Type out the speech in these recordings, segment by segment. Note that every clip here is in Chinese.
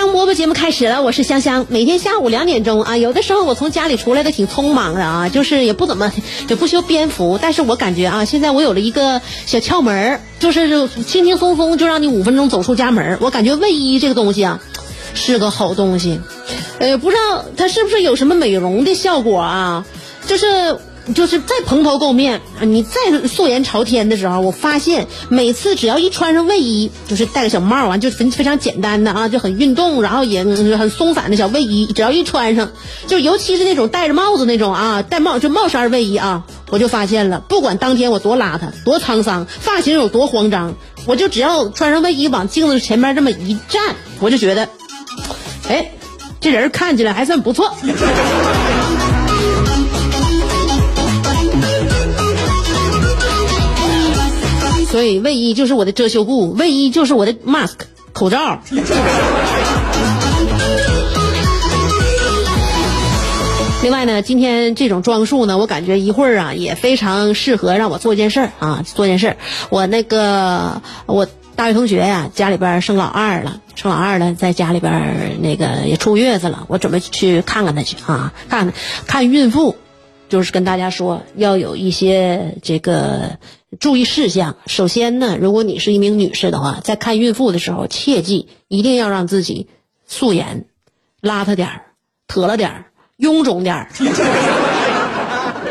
香。”饽饽节目开始了，我是香香。每天下午两点钟啊，有的时候我从家里出来的挺匆忙的啊，就是也不怎么也不修边幅。但是我感觉啊，现在我有了一个小窍门就是轻轻松松就让你五分钟走出家门。我感觉卫衣这个东西啊，是个好东西。呃，不知道它是不是有什么美容的效果啊？就是。就是再蓬头垢面，你再素颜朝天的时候，我发现每次只要一穿上卫衣，就是戴个小帽啊，就非非常简单的啊，就很运动，然后也很松散的小卫衣，只要一穿上，就尤其是那种戴着帽子那种啊，戴帽就帽衫卫衣啊，我就发现了，不管当天我多邋遢、多沧桑，发型有多慌张，我就只要穿上卫衣往镜子前面这么一站，我就觉得，哎，这人看起来还算不错。所以卫衣就是我的遮羞布，卫衣就是我的 mask 口罩。另外呢，今天这种装束呢，我感觉一会儿啊也非常适合让我做件事儿啊，做件事儿。我那个我大学同学呀，家里边生老二了，生老二了，在家里边那个也出月子了，我准备去看看他去啊，看看孕妇，就是跟大家说要有一些这个。注意事项，首先呢，如果你是一名女士的话，在看孕妇的时候，切记一定要让自己素颜，邋遢点儿，驼了点儿，臃肿点儿。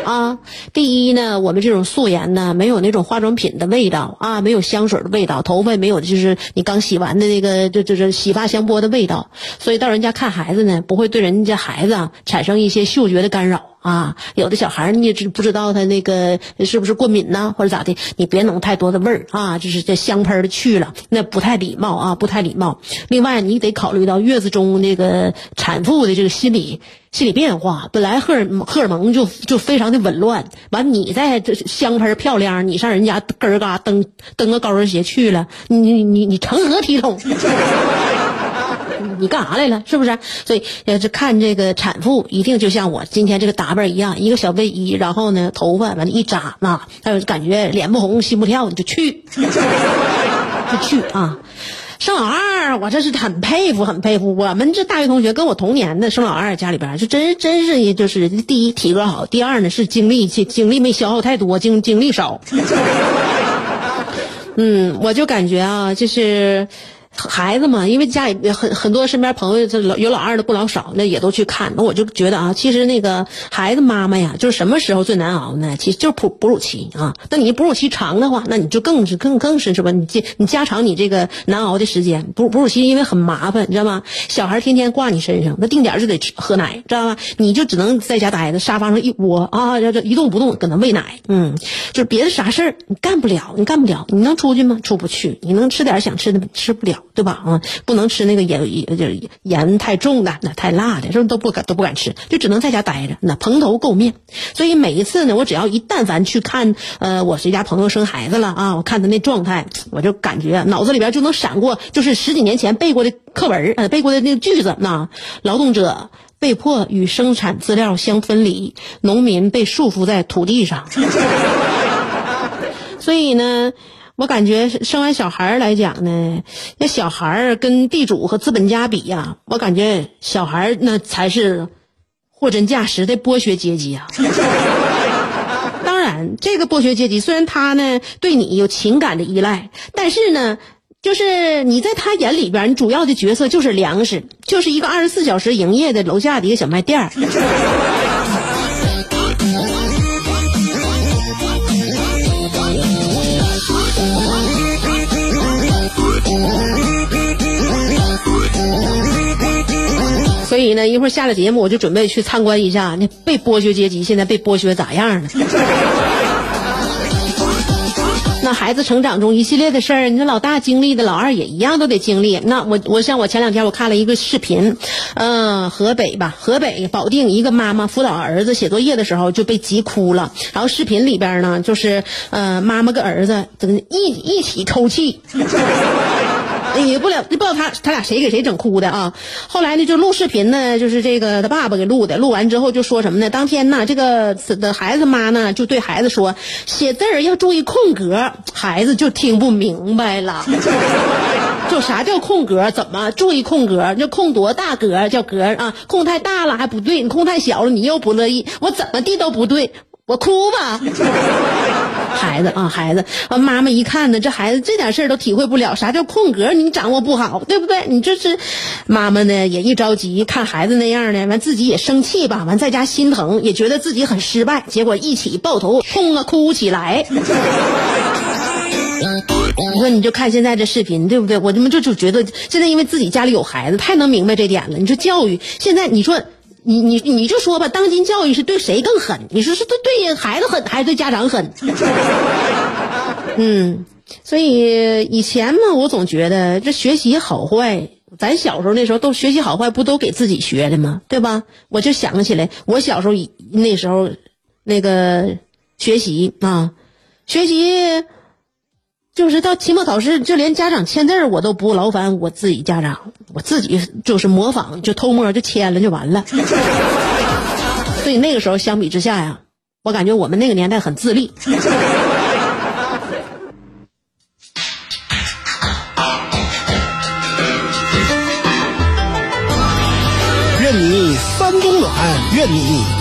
啊，第一呢，我们这种素颜呢，没有那种化妆品的味道啊，没有香水的味道，头发没有就是你刚洗完的那个，就就是洗发香波的味道，所以到人家看孩子呢，不会对人家孩子啊产生一些嗅觉的干扰。啊，有的小孩你也知不知道他那个是不是过敏呢，或者咋的？你别弄太多的味儿啊，就是这香喷的去了，那不太礼貌啊，不太礼貌。另外，你得考虑到月子中那个产妇的这个心理心理变化，本来荷尔荷尔蒙就就非常的紊乱，完你再香喷漂亮，你上人家根儿嘎蹬蹬个高跟鞋去了，你你你你成何体统？你干啥来了？是不是？所以要是看这个产妇，一定就像我今天这个打扮一样，一个小卫衣，然后呢，头发完了一扎，那还有感觉脸不红心不跳，你就去，就去啊！生老二，我这是很佩服，很佩服。我们这大学同学跟我同年的生老二，家里边就真真是就是第一体格好，第二呢是精力精精力没消耗太多，精精力少。嗯，我就感觉啊，就是。孩子嘛，因为家里很很多身边朋友这老有老二的不老少，那也都去看。那我就觉得啊，其实那个孩子妈妈呀，就是什么时候最难熬呢？其实就是哺哺乳期啊。那你哺乳期长的话，那你就更是更更是是吧？你加你加长你这个难熬的时间。哺哺乳期因为很麻烦，你知道吗？小孩天天挂你身上，那定点就得吃喝奶，知道吧？你就只能在家待着，沙发上一窝啊，这这一动不动，搁那喂奶。嗯，就是别的啥事儿你干不了，你干不了，你能出去吗？出不去。你能吃点想吃的吃不了。对吧？啊，不能吃那个盐盐盐太重的，那太辣的，是不是都不敢都不敢吃，就只能在家待着，那蓬头垢面。所以每一次呢，我只要一但凡去看，呃，我谁家朋友生孩子了啊，我看他那状态，我就感觉脑子里边就能闪过，就是十几年前背过的课文，呃，背过的那个句子，那劳动者被迫与生产资料相分离，农民被束缚在土地上。所以呢。我感觉生完小孩来讲呢，那小孩跟地主和资本家比呀，我感觉小孩那才是货真价实的剥削阶级啊。当然，这个剥削阶级虽然他呢对你有情感的依赖，但是呢，就是你在他眼里边，你主要的角色就是粮食，就是一个二十四小时营业的楼下的一个小卖店儿。所以呢，一会儿下了节目，我就准备去参观一下那被剥削阶级现在被剥削咋样了。那孩子成长中一系列的事儿，你说老大经历的，老二也一样都得经历。那我我像我前两天我看了一个视频，嗯、河北吧，河北保定一个妈妈辅导儿子写作业的时候就被急哭了。然后视频里边呢，就是呃妈妈跟儿子怎么一一起抽泣。也不了，不知道他他俩谁给谁整哭的啊。后来呢，就录视频呢，就是这个他爸爸给录的。录完之后就说什么呢？当天呢，这个的孩子妈呢就对孩子说，写字儿要注意空格。孩子就听不明白了，就啥叫空格？怎么注意空格？这空多大格叫格啊？空太大了还不对，你空太小了你又不乐意，我怎么地都不对。我哭吧，孩子啊，孩子，完妈妈一看呢，这孩子这点事儿都体会不了，啥叫空格？你掌握不好，对不对？你这是，妈妈呢也一着急，看孩子那样呢，完自己也生气吧，完在家心疼，也觉得自己很失败，结果一起抱头痛啊哭起来。你说你就看现在这视频，对不对？我他妈就就觉得现在因为自己家里有孩子，太能明白这点了。你说教育现在，你说。你你你就说吧，当今教育是对谁更狠？你说是对对孩子狠，还是对家长狠？嗯，所以以前嘛，我总觉得这学习好坏，咱小时候那时候都学习好坏，不都给自己学的吗？对吧？我就想起来，我小时候那时候那个学习啊，学习。就是到期末考试，就连家长签字我都不劳烦我自己家长，我自己就是模仿，就偷摸就签了就完了。所以那个时候相比之下呀，我感觉我们那个年代很自立。愿你三冬暖，愿你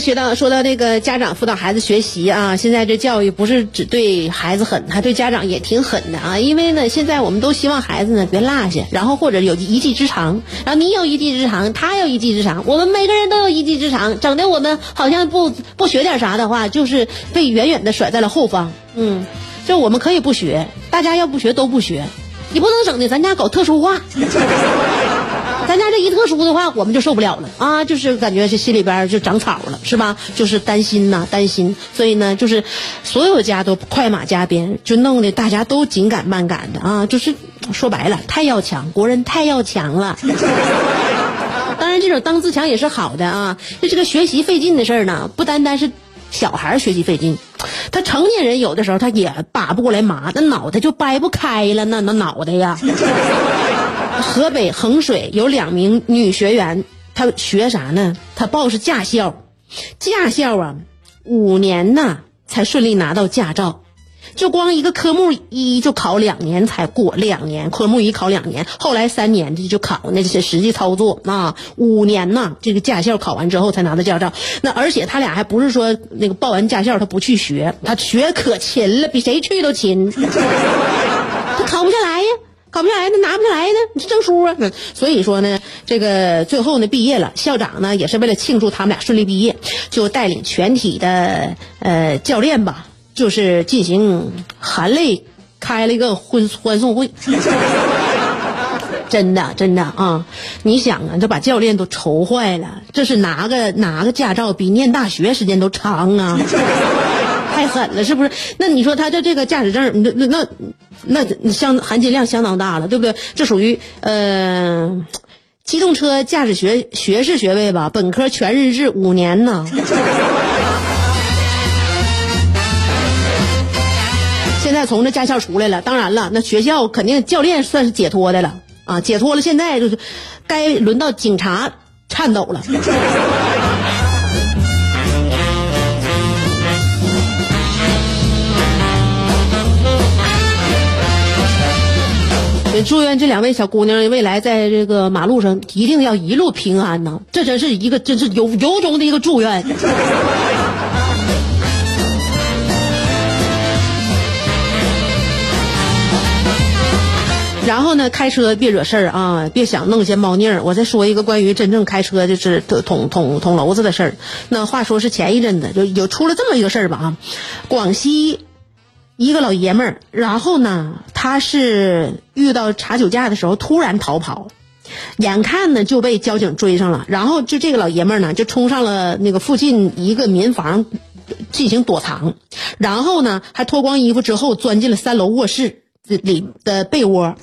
才学到说到这个家长辅导孩子学习啊，现在这教育不是只对孩子狠，还对家长也挺狠的啊。因为呢，现在我们都希望孩子呢别落下，然后或者有一技之长，然后你有一技之长，他有一技之长，我们每个人都有一技之长，整的我们好像不不学点啥的话，就是被远远的甩在了后方。嗯，就我们可以不学，大家要不学都不学，你不能整的咱家搞特殊化。咱家这一特殊的话，我们就受不了了啊！就是感觉这心里边就长草了，是吧？就是担心呐，担心。所以呢，就是所有家都快马加鞭，就弄得大家都紧赶慢赶的啊！就是说白了，太要强，国人太要强了。当然，这种当自强也是好的啊。就这个学习费劲的事儿呢，不单单是小孩学习费劲，他成年人有的时候他也把不过来麻，那脑袋就掰不开了，那那脑袋呀。河北衡水有两名女学员，她学啥呢？她报是驾校，驾校啊，五年呐才顺利拿到驾照，就光一个科目一就考两年才过，两年科目一考两年，后来三年这就考那些实际操作啊，五年呐这个驾校考完之后才拿到驾照。那而且他俩还不是说那个报完驾校他不去学，他学可勤了，比谁去都勤，他考不下来呀。考不下来，那拿不下来呢？你这证书啊！所以说呢，这个最后呢，毕业了，校长呢也是为了庆祝他们俩顺利毕业，就带领全体的呃教练吧，就是进行含泪开了一个欢欢送会。真的，真的啊！你想啊，这把教练都愁坏了，这是拿个拿个驾照比念大学时间都长啊！太狠了，是不是？那你说他这这个驾驶证，那那那那相含金量相当大了，对不对？这属于呃，机动车驾驶学学士学位吧，本科全日制五年呢。现在从这驾校出来了，当然了，那学校肯定教练算是解脱的了啊，解脱了，现在就是该轮到警察颤抖了。祝愿这两位小姑娘未来在这个马路上一定要一路平安呢，这真是一个真是由由衷的一个祝愿。然后呢，开车别惹事儿啊，别想弄些猫腻儿。我再说一个关于真正开车就是捅捅捅娄子的事儿。那话说是前一阵子就有出了这么一个事儿吧啊，广西。一个老爷们儿，然后呢，他是遇到查酒驾的时候突然逃跑，眼看呢就被交警追上了，然后就这个老爷们儿呢就冲上了那个附近一个民房进行躲藏，然后呢还脱光衣服之后钻进了三楼卧室里的被窝。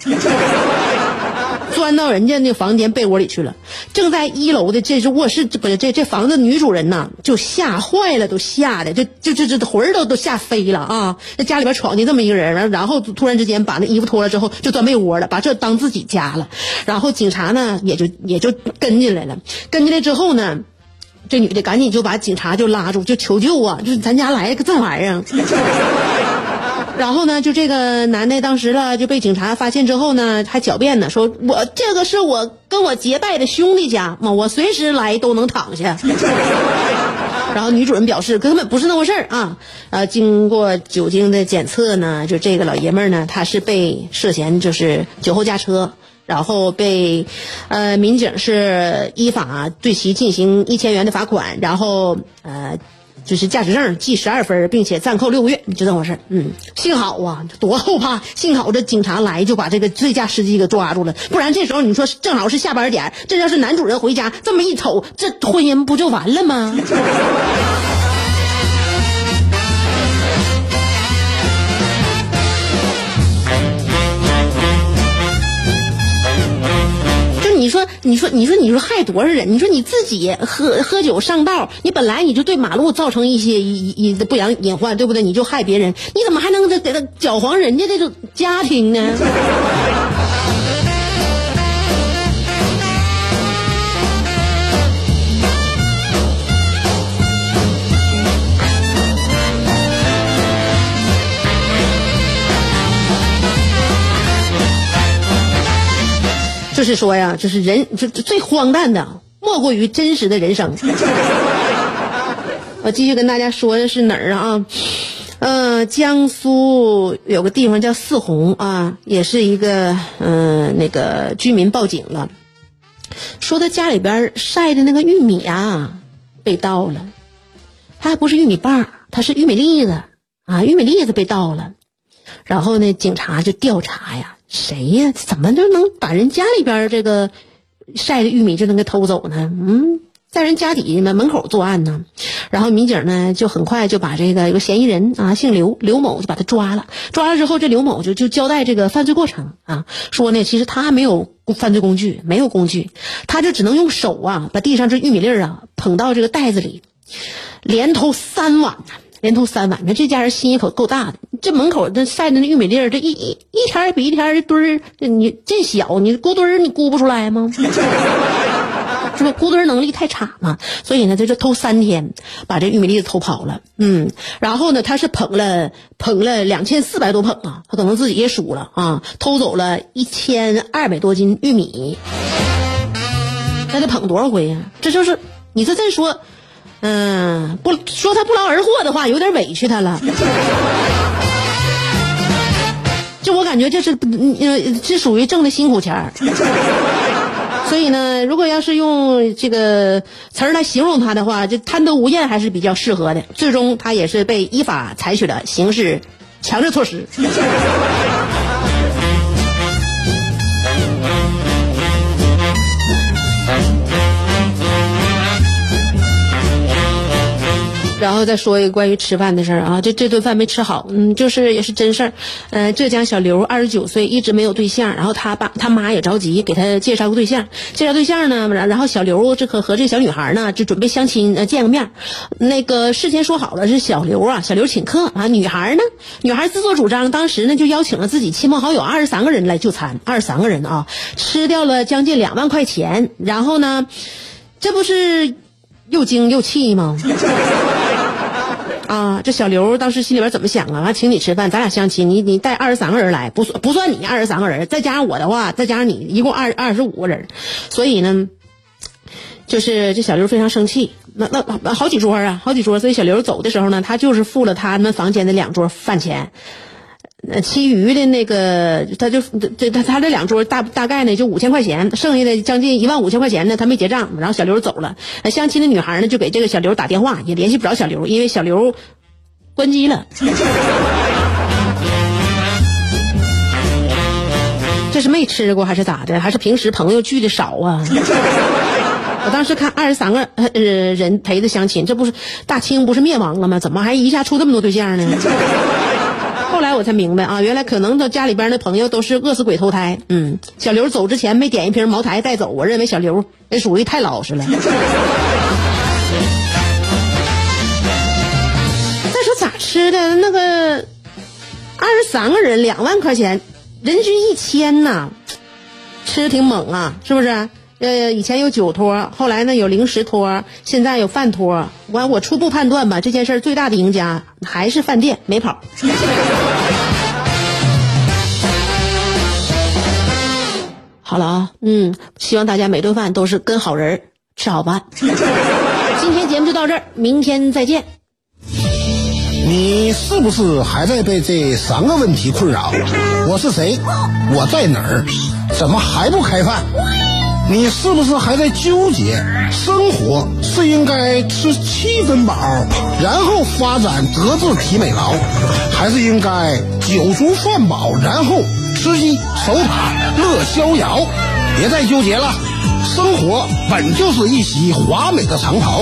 钻到人家那房间被窝里去了，正在一楼的这是卧室，不是这这房子女主人呐，就吓坏了，都吓得就就就这魂儿都都吓飞了啊！在家里边闯进这么一个人，然然后突然之间把那衣服脱了之后就钻被窝了，把这当自己家了。然后警察呢也就也就跟进来了，跟进来之后呢，这女的赶紧就把警察就拉住，就求救啊！就是咱家来个这玩意儿。然后呢，就这个男的当时了就被警察发现之后呢，还狡辩呢，说我这个是我跟我结拜的兄弟家嘛，我随时来都能躺下。然后女主人表示根本不是那回事儿啊，呃，经过酒精的检测呢，就这个老爷们儿呢，他是被涉嫌就是酒后驾车，然后被呃民警是依法对其进行一千元的罚款，然后呃。就是驾驶证记十二分，并且暂扣六个月，就这么回事嗯，幸好啊，多后怕！幸好这警察来就把这个醉驾司机给抓住了，不然这时候你说正好是下班点，这要是男主人回家，这么一瞅，这婚姻不就完了吗？你说，你说，你说，害多少人？你说你自己喝喝酒上道，你本来你就对马路造成一些一一不良隐患，对不对？你就害别人，你怎么还能给他搅黄人家这种家庭呢？就是说呀，就是人，就最荒诞的，莫过于真实的人生。我继续跟大家说的是哪儿啊？嗯，江苏有个地方叫泗洪啊，也是一个嗯，那个居民报警了，说他家里边晒的那个玉米啊被盗了，他还不是玉米棒，他是玉米粒子啊，玉米粒子被盗了，然后呢，警察就调查呀。谁呀？怎么就能把人家里边这个晒的玉米就能给偷走呢？嗯，在人家底门门口作案呢。然后民警呢就很快就把这个有个嫌疑人啊，姓刘，刘某就把他抓了。抓了之后，这刘某就就交代这个犯罪过程啊，说呢，其实他没有犯罪工具，没有工具，他就只能用手啊把地上这玉米粒儿啊捧到这个袋子里，连偷三碗呢。连偷三碗，你看这家人心也可够大的。这门口这晒的那玉米粒儿，这一一一天比一天堆儿，你这小，你估堆儿你估不出来吗？是吧？估堆儿能力太差嘛。所以呢，他就偷三天，把这玉米粒子偷跑了。嗯，然后呢，他是捧了捧了两千四百多捧啊，他可能自己也数了啊，偷走了一千二百多斤玉米。那得捧多少回呀？这就是你这再说。嗯，不说他不劳而获的话，有点委屈他了。就我感觉这是，呃，是属于挣的辛苦钱儿。所以呢，如果要是用这个词儿来形容他的话，就贪得无厌还是比较适合的。最终他也是被依法采取了刑事强制措施。然后再说一个关于吃饭的事儿啊，这这顿饭没吃好，嗯，就是也是真事儿。呃，浙江小刘二十九岁，一直没有对象，然后他爸他妈也着急给他介绍个对象，介绍对象呢，然后小刘这个和这小女孩呢就准备相亲，呃，见个面。那个事先说好了是小刘啊，小刘请客啊，女孩呢，女孩自作主张，当时呢就邀请了自己亲朋好友二十三个人来就餐，二十三个人啊，吃掉了将近两万块钱，然后呢，这不是又惊又气吗？啊，这小刘当时心里边怎么想啊？完请你吃饭，咱俩相亲，你你带二十三个人来，不算不算你二十三个人，再加上我的话，再加上你，一共二二十五个人，所以呢，就是这小刘非常生气，那那好几桌啊，好几桌，所以小刘走的时候呢，他就是付了他们房间的两桌饭钱。呃，其余的那个，他就这他他这两桌大大概呢就五千块钱，剩下的将近一万五千块钱呢，他没结账，然后小刘走了。相亲的女孩呢就给这个小刘打电话，也联系不着小刘，因为小刘关机了。这是没吃过还是咋的？还是平时朋友聚的少啊？我当时看二十三个呃人陪着相亲，这不是大清不是灭亡了吗？怎么还一下出这么多对象呢？后来我才明白啊，原来可能他家里边的朋友都是饿死鬼投胎。嗯，小刘走之前没点一瓶茅台带走，我认为小刘那属于太老实了。再说咋吃的那个二十三个人两万块钱，人均一千呐，吃的挺猛啊，是不是？呃，以前有酒托，后来呢有零食托，现在有饭托。完，我初步判断吧，这件事最大的赢家还是饭店，没跑。好了啊，嗯，希望大家每顿饭都是跟好人吃好饭。今天节目就到这儿，明天再见。你是不是还在被这三个问题困扰？我是谁？我在哪儿？怎么还不开饭？你是不是还在纠结，生活是应该吃七分饱，然后发展德智体美劳，还是应该酒足饭饱，然后吃鸡守塔乐逍遥？别再纠结了，生活本就是一袭华美的长袍。